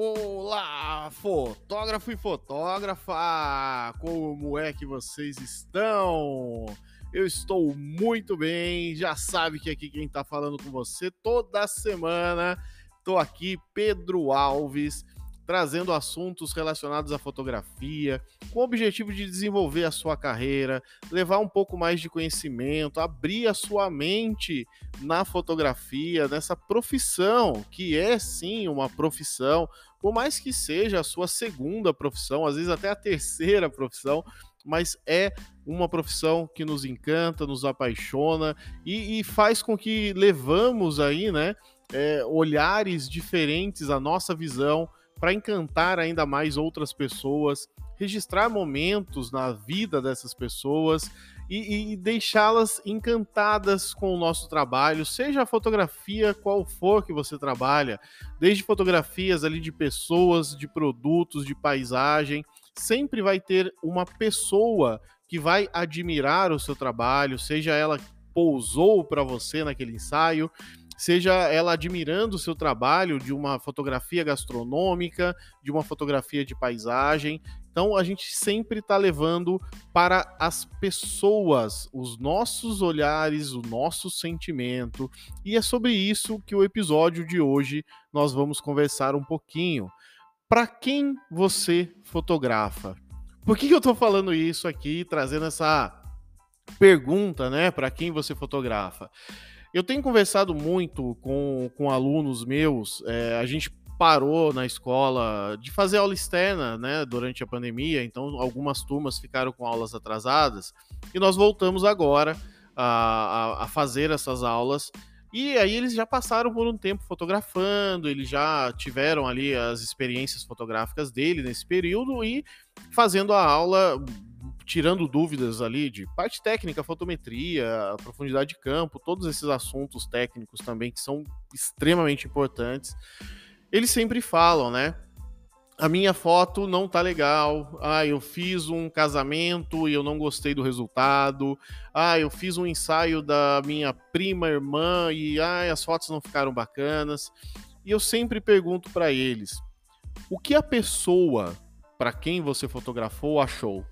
Olá, fotógrafo e fotógrafa! Como é que vocês estão? Eu estou muito bem, já sabe que aqui quem está falando com você toda semana. Estou aqui, Pedro Alves, trazendo assuntos relacionados à fotografia, com o objetivo de desenvolver a sua carreira, levar um pouco mais de conhecimento, abrir a sua mente na fotografia, nessa profissão, que é sim uma profissão, por mais que seja a sua segunda profissão, às vezes até a terceira profissão, mas é uma profissão que nos encanta, nos apaixona e, e faz com que levamos aí, né, é, olhares diferentes à nossa visão para encantar ainda mais outras pessoas, registrar momentos na vida dessas pessoas e, e deixá-las encantadas com o nosso trabalho, seja a fotografia qual for que você trabalha, desde fotografias ali de pessoas, de produtos, de paisagem, sempre vai ter uma pessoa que vai admirar o seu trabalho, seja ela pousou para você naquele ensaio, seja ela admirando o seu trabalho de uma fotografia gastronômica, de uma fotografia de paisagem. Então a gente sempre está levando para as pessoas os nossos olhares, o nosso sentimento. E é sobre isso que o episódio de hoje nós vamos conversar um pouquinho. Para quem você fotografa? Por que, que eu estou falando isso aqui, trazendo essa pergunta, né? Para quem você fotografa? Eu tenho conversado muito com, com alunos meus, é, a gente parou na escola de fazer aula externa, né, durante a pandemia, então algumas turmas ficaram com aulas atrasadas, e nós voltamos agora a, a, a fazer essas aulas e aí eles já passaram por um tempo fotografando, eles já tiveram ali as experiências fotográficas dele nesse período e fazendo a aula tirando dúvidas ali de parte técnica, fotometria, profundidade de campo, todos esses assuntos técnicos também que são extremamente importantes. Eles sempre falam, né? A minha foto não tá legal. Ah, eu fiz um casamento e eu não gostei do resultado. Ah, eu fiz um ensaio da minha prima irmã e ah, as fotos não ficaram bacanas. E eu sempre pergunto para eles: o que a pessoa para quem você fotografou achou?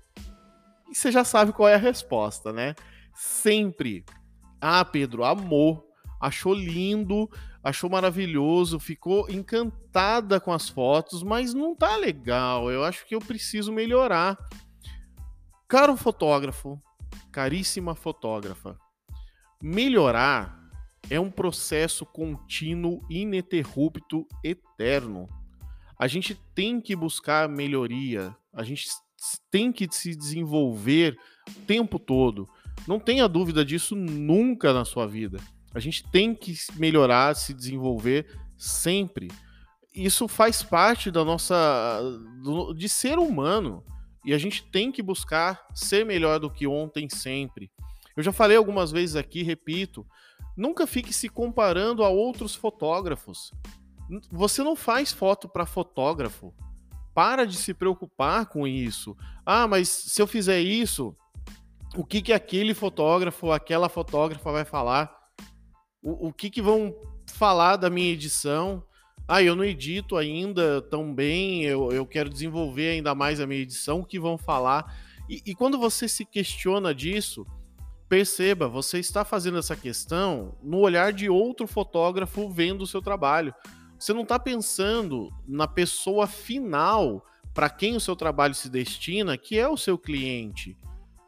E você já sabe qual é a resposta, né? Sempre. Ah, Pedro, amou, achou lindo, achou maravilhoso, ficou encantada com as fotos, mas não tá legal. Eu acho que eu preciso melhorar. Caro fotógrafo, caríssima fotógrafa, melhorar é um processo contínuo, ininterrupto, eterno. A gente tem que buscar melhoria, a gente tem que se desenvolver o tempo todo. Não tenha dúvida disso nunca na sua vida. A gente tem que melhorar, se desenvolver sempre. Isso faz parte da nossa do, de ser humano e a gente tem que buscar ser melhor do que ontem sempre. Eu já falei algumas vezes aqui, repito, nunca fique se comparando a outros fotógrafos. Você não faz foto para fotógrafo para de se preocupar com isso. Ah, mas se eu fizer isso, o que que aquele fotógrafo, aquela fotógrafa vai falar? O, o que que vão falar da minha edição? Ah, eu não edito ainda tão bem, eu, eu quero desenvolver ainda mais a minha edição, o que vão falar? E, e quando você se questiona disso, perceba, você está fazendo essa questão no olhar de outro fotógrafo vendo o seu trabalho. Você não está pensando na pessoa final para quem o seu trabalho se destina, que é o seu cliente.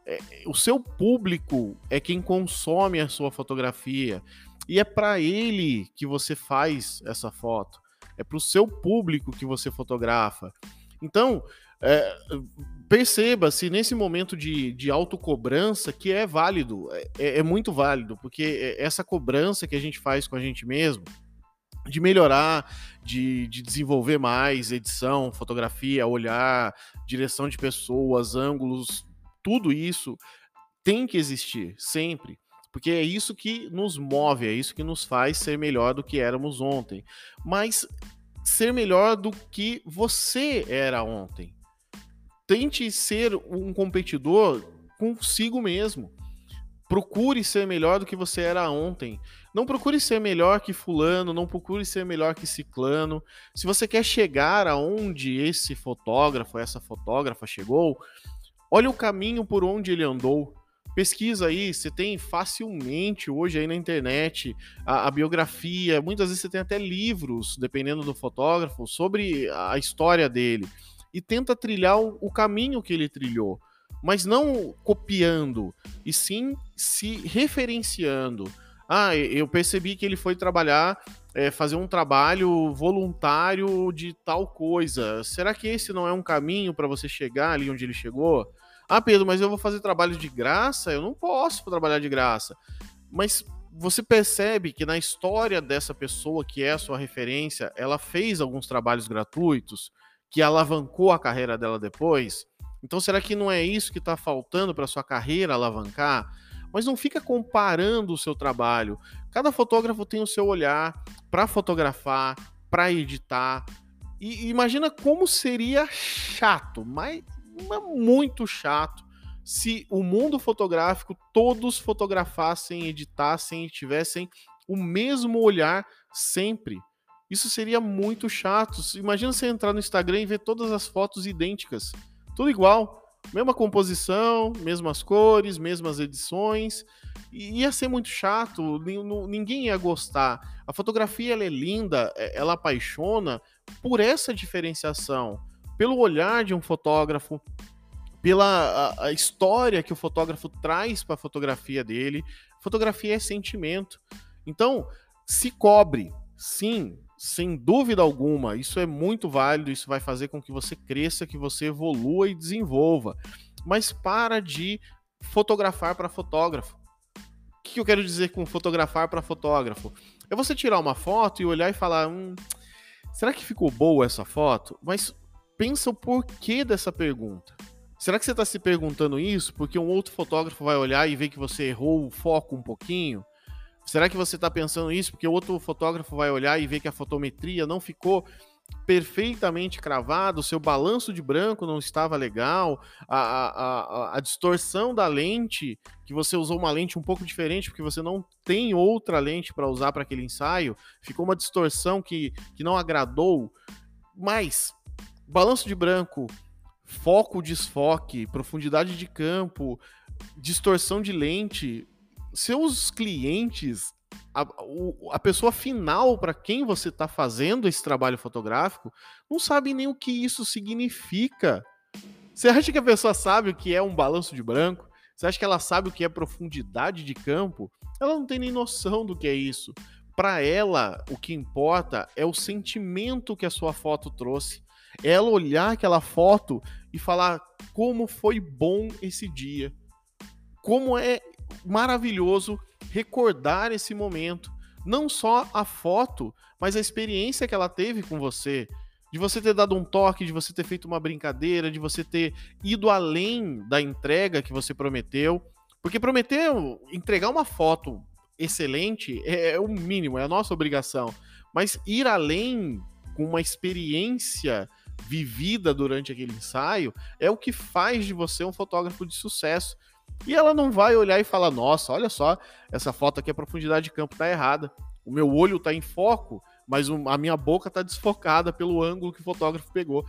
É, o seu público é quem consome a sua fotografia. E é para ele que você faz essa foto. É para o seu público que você fotografa. Então, é, perceba se nesse momento de, de autocobrança, que é válido, é, é muito válido, porque essa cobrança que a gente faz com a gente mesmo, de melhorar, de, de desenvolver mais edição, fotografia, olhar, direção de pessoas, ângulos, tudo isso tem que existir sempre. Porque é isso que nos move, é isso que nos faz ser melhor do que éramos ontem. Mas ser melhor do que você era ontem. Tente ser um competidor consigo mesmo. Procure ser melhor do que você era ontem. Não procure ser melhor que fulano, não procure ser melhor que ciclano. Se você quer chegar aonde esse fotógrafo, essa fotógrafa chegou, olhe o caminho por onde ele andou. Pesquisa aí, você tem facilmente hoje aí na internet a, a, biografia, muitas vezes você tem até livros, dependendo do fotógrafo, sobre a história dele. E tenta trilhar o, o caminho que ele trilhou, mas não copiando, e sim se referenciando. Ah, eu percebi que ele foi trabalhar, é, fazer um trabalho voluntário de tal coisa. Será que esse não é um caminho para você chegar ali onde ele chegou? Ah, Pedro, mas eu vou fazer trabalho de graça? Eu não posso trabalhar de graça. Mas você percebe que na história dessa pessoa que é a sua referência, ela fez alguns trabalhos gratuitos que alavancou a carreira dela depois. Então, será que não é isso que está faltando para sua carreira alavancar? Mas não fica comparando o seu trabalho. Cada fotógrafo tem o seu olhar para fotografar, para editar. E imagina como seria chato, mas muito chato se o mundo fotográfico todos fotografassem, editassem e tivessem o mesmo olhar sempre. Isso seria muito chato. Imagina você entrar no Instagram e ver todas as fotos idênticas, tudo igual, mesma composição, mesmas cores, mesmas edições. Ia ser muito chato, ninguém ia gostar. A fotografia é linda, é, ela apaixona por essa diferenciação pelo olhar de um fotógrafo, pela a, a história que o fotógrafo traz para a fotografia dele. Fotografia é sentimento. Então, se cobre, sim, sem dúvida alguma. Isso é muito válido, isso vai fazer com que você cresça, que você evolua e desenvolva. Mas para de fotografar para fotógrafo. O que eu quero dizer com fotografar para fotógrafo? É você tirar uma foto e olhar e falar: hum, será que ficou boa essa foto? Mas pensa o porquê dessa pergunta. Será que você está se perguntando isso porque um outro fotógrafo vai olhar e ver que você errou o foco um pouquinho? Será que você está pensando isso porque outro fotógrafo vai olhar e ver que a fotometria não ficou perfeitamente cravada, o seu balanço de branco não estava legal, a, a, a, a, distorção da lente, que você usou uma lente um pouco diferente porque você não tem outra lente para usar para aquele ensaio, ficou uma distorção que, que não agradou. Mas balanço de branco, foco, desfoque, profundidade de campo, distorção de lente, seus clientes, a, a pessoa final para quem você está fazendo esse trabalho fotográfico, não sabe nem o que isso significa. Você acha que a pessoa sabe o que é um balanço de branco? Você acha que ela sabe o que é profundidade de campo? Ela não tem nem noção do que é isso. Para ela, o que importa é o sentimento que a sua foto trouxe ela olhar aquela foto e falar como foi bom esse dia. Como é maravilhoso recordar esse momento. Não só a foto, mas a experiência que ela teve com você. De você ter dado um toque, de você ter feito uma brincadeira, de você ter ido além da entrega que você prometeu. Porque prometer entregar uma foto excelente é, é o mínimo, é a nossa obrigação. Mas ir além com uma experiência vivida durante aquele ensaio é o que faz de você um fotógrafo de sucesso. E ela não vai olhar e falar: nossa, olha só, essa foto aqui, a profundidade de campo tá errada. O meu olho tá em foco, mas a minha boca tá desfocada pelo ângulo que o fotógrafo pegou.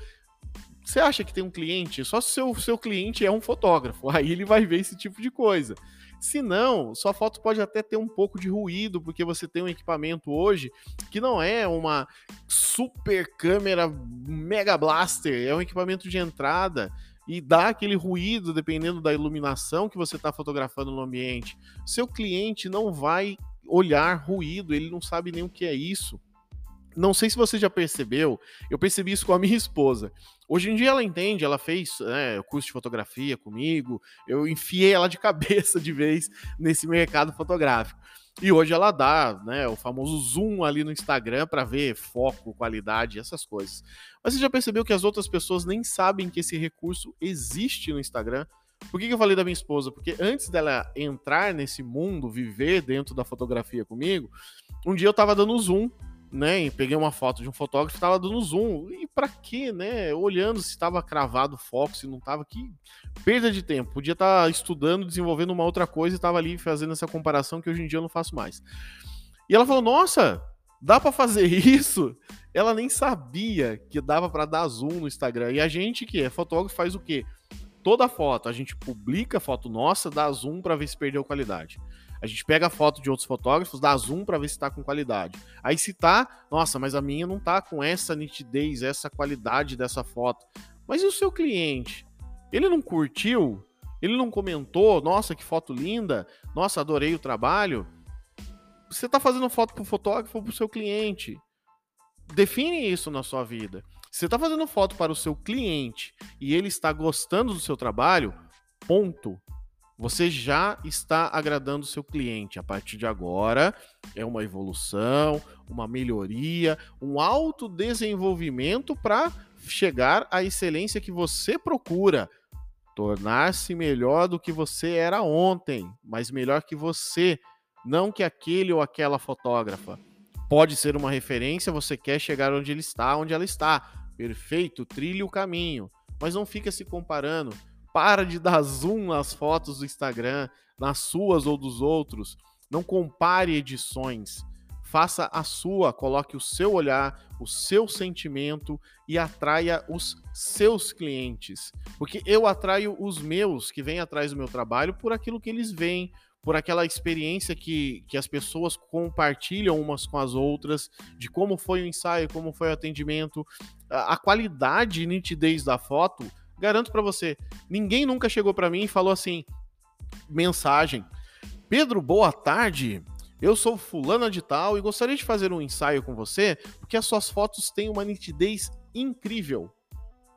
Você acha que tem um cliente? Só se o seu, seu cliente é um fotógrafo. Aí ele vai ver esse tipo de coisa. Se não, sua foto pode até ter um pouco de ruído, porque você tem um equipamento hoje que não é uma super câmera Mega Blaster, é um equipamento de entrada e dá aquele ruído dependendo da iluminação que você está fotografando no ambiente. Seu cliente não vai olhar ruído, ele não sabe nem o que é isso. Não sei se você já percebeu, eu percebi isso com a minha esposa. Hoje em dia ela entende, ela fez né, curso de fotografia comigo, eu enfiei ela de cabeça de vez nesse mercado fotográfico. E hoje ela dá né, o famoso zoom ali no Instagram para ver foco, qualidade, essas coisas. Mas você já percebeu que as outras pessoas nem sabem que esse recurso existe no Instagram? Por que, que eu falei da minha esposa? Porque antes dela entrar nesse mundo, viver dentro da fotografia comigo, um dia eu estava dando zoom né? E peguei uma foto de um fotógrafo que tava dando zoom. E para quê, né? Olhando se estava cravado o foco, se não tava que perda de tempo. Podia estar tá estudando, desenvolvendo uma outra coisa e tava ali fazendo essa comparação que hoje em dia eu não faço mais. E ela falou: "Nossa, dá para fazer isso?" Ela nem sabia que dava para dar zoom no Instagram. E a gente que é fotógrafo faz o quê? Toda foto, a gente publica foto nossa, dá zoom para ver se perdeu qualidade. A gente pega a foto de outros fotógrafos, dá zoom para ver se está com qualidade. Aí se tá, nossa, mas a minha não tá com essa nitidez, essa qualidade dessa foto. Mas e o seu cliente? Ele não curtiu? Ele não comentou? Nossa, que foto linda! Nossa, adorei o trabalho. Você está fazendo foto para o fotógrafo ou para o seu cliente? Define isso na sua vida. Você está fazendo foto para o seu cliente e ele está gostando do seu trabalho, ponto você já está agradando o seu cliente. A partir de agora, é uma evolução, uma melhoria, um autodesenvolvimento para chegar à excelência que você procura. Tornar-se melhor do que você era ontem, mas melhor que você, não que aquele ou aquela fotógrafa. Pode ser uma referência, você quer chegar onde ele está, onde ela está. Perfeito, trilhe o caminho, mas não fica se comparando para de dar zoom nas fotos do Instagram, nas suas ou dos outros. Não compare edições. Faça a sua, coloque o seu olhar, o seu sentimento e atraia os seus clientes. Porque eu atraio os meus que vêm atrás do meu trabalho por aquilo que eles veem, por aquela experiência que, que as pessoas compartilham umas com as outras, de como foi o ensaio, como foi o atendimento, a, a qualidade e nitidez da foto Garanto para você, ninguém nunca chegou para mim e falou assim: mensagem. Pedro, boa tarde. Eu sou fulana de tal e gostaria de fazer um ensaio com você, porque as suas fotos têm uma nitidez incrível.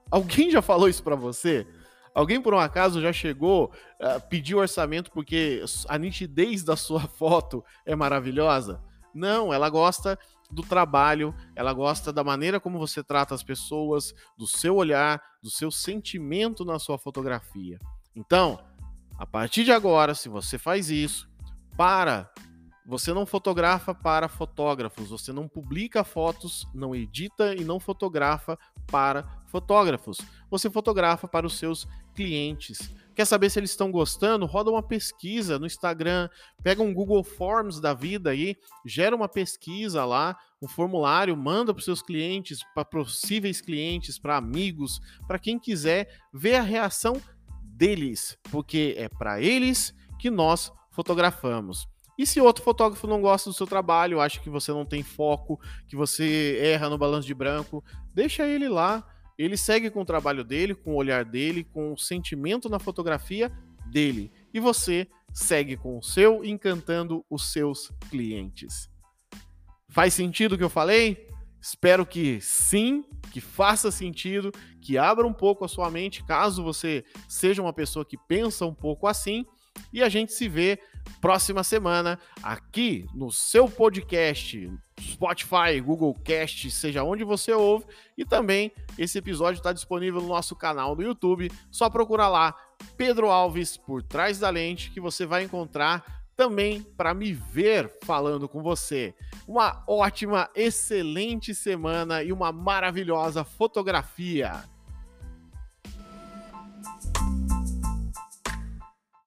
Alguém já falou isso para você? Alguém por um acaso já chegou, uh, pediu orçamento porque a nitidez da sua foto é maravilhosa? Não, ela gosta do trabalho, ela gosta da maneira como você trata as pessoas, do seu olhar, do seu sentimento na sua fotografia. Então, a partir de agora, se você faz isso, para você não fotografa para fotógrafos, você não publica fotos, não edita e não fotografa para fotógrafos. Você fotografa para os seus clientes. Quer saber se eles estão gostando? Roda uma pesquisa no Instagram, pega um Google Forms da vida aí, gera uma pesquisa lá, um formulário, manda para os seus clientes, para possíveis clientes, para amigos, para quem quiser ver a reação deles, porque é para eles que nós fotografamos. E se outro fotógrafo não gosta do seu trabalho, acha que você não tem foco, que você erra no balanço de branco, deixa ele lá, ele segue com o trabalho dele, com o olhar dele, com o sentimento na fotografia dele. E você segue com o seu, encantando os seus clientes. Faz sentido o que eu falei? Espero que sim, que faça sentido, que abra um pouco a sua mente, caso você seja uma pessoa que pensa um pouco assim. E a gente se vê próxima semana aqui no seu podcast, Spotify, Google Cast, seja onde você ouve. E também esse episódio está disponível no nosso canal do YouTube. Só procurar lá Pedro Alves por trás da lente que você vai encontrar também para me ver falando com você. Uma ótima, excelente semana e uma maravilhosa fotografia.